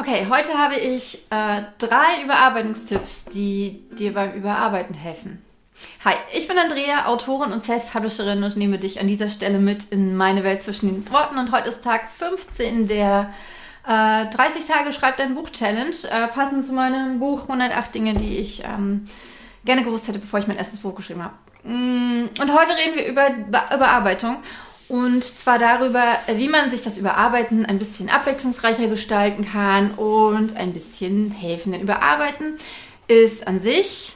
Okay, heute habe ich äh, drei Überarbeitungstipps, die dir beim Überarbeiten helfen. Hi, ich bin Andrea, Autorin und Self-Publisherin und nehme dich an dieser Stelle mit in meine Welt zwischen den Worten. Und heute ist Tag 15 der äh, 30 Tage Schreibt ein Buch Challenge, äh, passend zu meinem Buch 108 Dinge, die ich ähm, gerne gewusst hätte, bevor ich mein erstes Buch geschrieben habe. Mm, und heute reden wir über Überarbeitung. Und zwar darüber, wie man sich das Überarbeiten ein bisschen abwechslungsreicher gestalten kann und ein bisschen helfen. Denn Überarbeiten ist an sich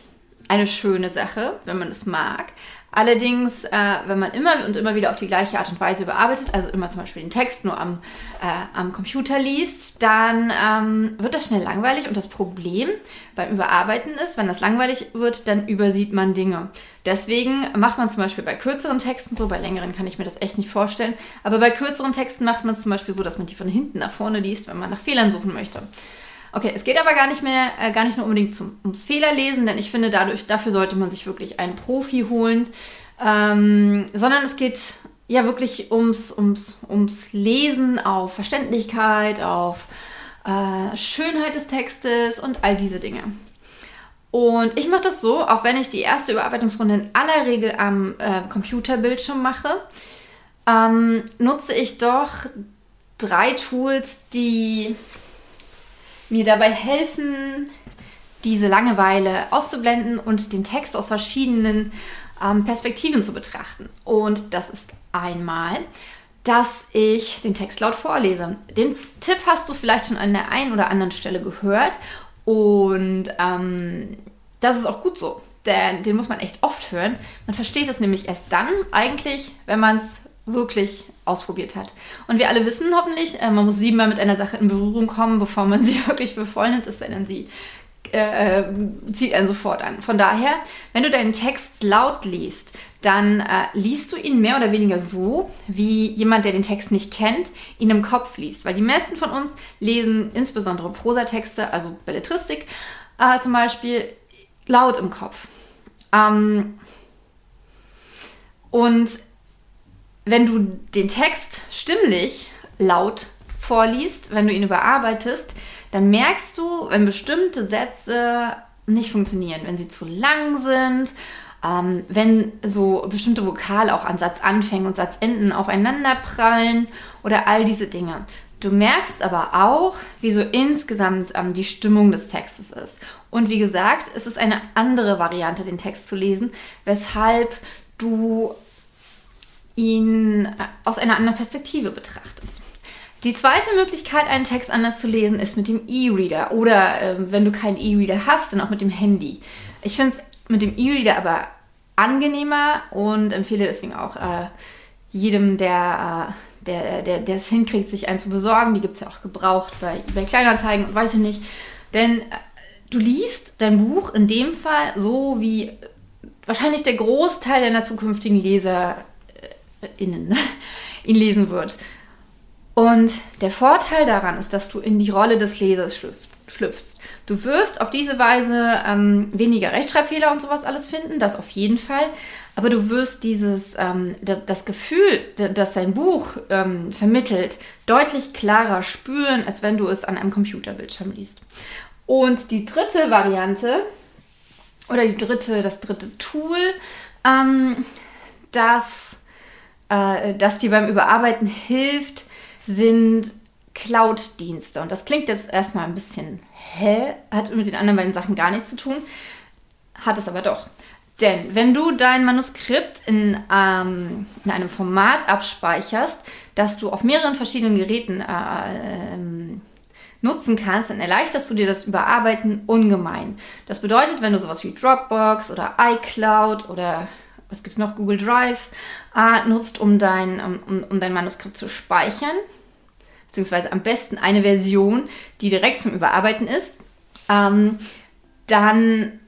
eine schöne Sache, wenn man es mag. Allerdings, äh, wenn man immer und immer wieder auf die gleiche Art und Weise überarbeitet, also immer zum Beispiel den Text nur am, äh, am Computer liest, dann ähm, wird das schnell langweilig. Und das Problem beim Überarbeiten ist, wenn das langweilig wird, dann übersieht man Dinge. Deswegen macht man zum Beispiel bei kürzeren Texten so, bei längeren kann ich mir das echt nicht vorstellen, aber bei kürzeren Texten macht man es zum Beispiel so, dass man die von hinten nach vorne liest, wenn man nach Fehlern suchen möchte. Okay, es geht aber gar nicht mehr, äh, gar nicht nur unbedingt zum, ums Fehlerlesen, denn ich finde, dadurch, dafür sollte man sich wirklich einen Profi holen, ähm, sondern es geht ja wirklich ums, ums, ums Lesen auf Verständlichkeit, auf äh, Schönheit des Textes und all diese Dinge. Und ich mache das so, auch wenn ich die erste Überarbeitungsrunde in aller Regel am äh, Computerbildschirm mache, ähm, nutze ich doch drei Tools, die mir dabei helfen, diese Langeweile auszublenden und den Text aus verschiedenen ähm, Perspektiven zu betrachten. Und das ist einmal, dass ich den Text laut vorlese. Den Tipp hast du vielleicht schon an der einen oder anderen Stelle gehört und ähm, das ist auch gut so, denn den muss man echt oft hören. Man versteht es nämlich erst dann eigentlich, wenn man es wirklich ausprobiert hat. Und wir alle wissen hoffentlich, äh, man muss siebenmal mit einer Sache in Berührung kommen, bevor man sie wirklich es sei denn, sie äh, zieht einen sofort an. Von daher, wenn du deinen Text laut liest, dann äh, liest du ihn mehr oder weniger so, wie jemand, der den Text nicht kennt, ihn im Kopf liest. Weil die meisten von uns lesen insbesondere Prosatexte, also Belletristik äh, zum Beispiel, laut im Kopf. Ähm, und wenn du den Text stimmlich laut vorliest, wenn du ihn überarbeitest, dann merkst du, wenn bestimmte Sätze nicht funktionieren, wenn sie zu lang sind, ähm, wenn so bestimmte Vokale auch an Satzanfängen und Satzenden aufeinander prallen oder all diese Dinge. Du merkst aber auch, wie so insgesamt ähm, die Stimmung des Textes ist. Und wie gesagt, es ist eine andere Variante, den Text zu lesen, weshalb du ihn äh, aus einer anderen Perspektive betrachtest. Die zweite Möglichkeit, einen Text anders zu lesen, ist mit dem E-Reader oder äh, wenn du keinen E-Reader hast, dann auch mit dem Handy. Ich finde es mit dem E-Reader aber angenehmer und empfehle deswegen auch äh, jedem, der, äh, der, der, es hinkriegt, sich einen zu besorgen. Die gibt es ja auch gebraucht bei, bei Kleinanzeigen, weiß ich nicht. Denn äh, du liest dein Buch in dem Fall so, wie wahrscheinlich der Großteil deiner zukünftigen Leser innen ihn lesen wird. Und der Vorteil daran ist, dass du in die Rolle des Lesers schlüpfst. Du wirst auf diese Weise ähm, weniger Rechtschreibfehler und sowas alles finden, das auf jeden Fall. Aber du wirst dieses, ähm, das, das, Gefühl, das dein Buch ähm, vermittelt, deutlich klarer spüren, als wenn du es an einem Computerbildschirm liest. Und die dritte Variante oder die dritte, das dritte Tool, ähm, das äh, das dir beim Überarbeiten hilft, sind Cloud-Dienste. Und das klingt jetzt erstmal ein bisschen hä, hat mit den anderen beiden Sachen gar nichts zu tun, hat es aber doch. Denn wenn du dein Manuskript in, ähm, in einem Format abspeicherst, das du auf mehreren verschiedenen Geräten äh, äh, nutzen kannst, dann erleichterst du dir das Überarbeiten ungemein. Das bedeutet, wenn du sowas wie Dropbox oder iCloud oder was gibt es noch, Google Drive äh, nutzt, um dein, um, um dein Manuskript zu speichern, beziehungsweise am besten eine Version, die direkt zum Überarbeiten ist, ähm, dann,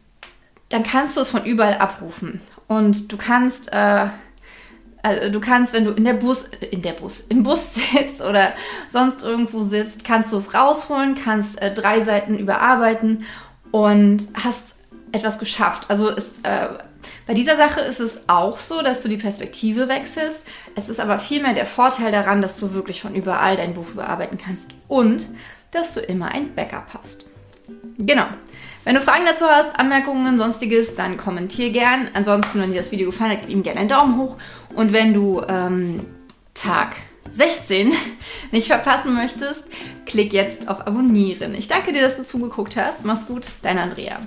dann kannst du es von überall abrufen. Und du kannst, äh, also du kannst, wenn du in der Bus, in der Bus, im Bus sitzt oder sonst irgendwo sitzt, kannst du es rausholen, kannst äh, drei Seiten überarbeiten und hast etwas geschafft. Also ist äh, bei dieser Sache ist es auch so, dass du die Perspektive wechselst. Es ist aber vielmehr der Vorteil daran, dass du wirklich von überall dein Buch überarbeiten kannst und dass du immer ein Backup hast. Genau. Wenn du Fragen dazu hast, Anmerkungen, sonstiges, dann kommentier gern. Ansonsten, wenn dir das Video gefallen hat, gib ihm gerne einen Daumen hoch. Und wenn du ähm, Tag 16 nicht verpassen möchtest, klick jetzt auf Abonnieren. Ich danke dir, dass du zugeguckt hast. Mach's gut, dein Andrea.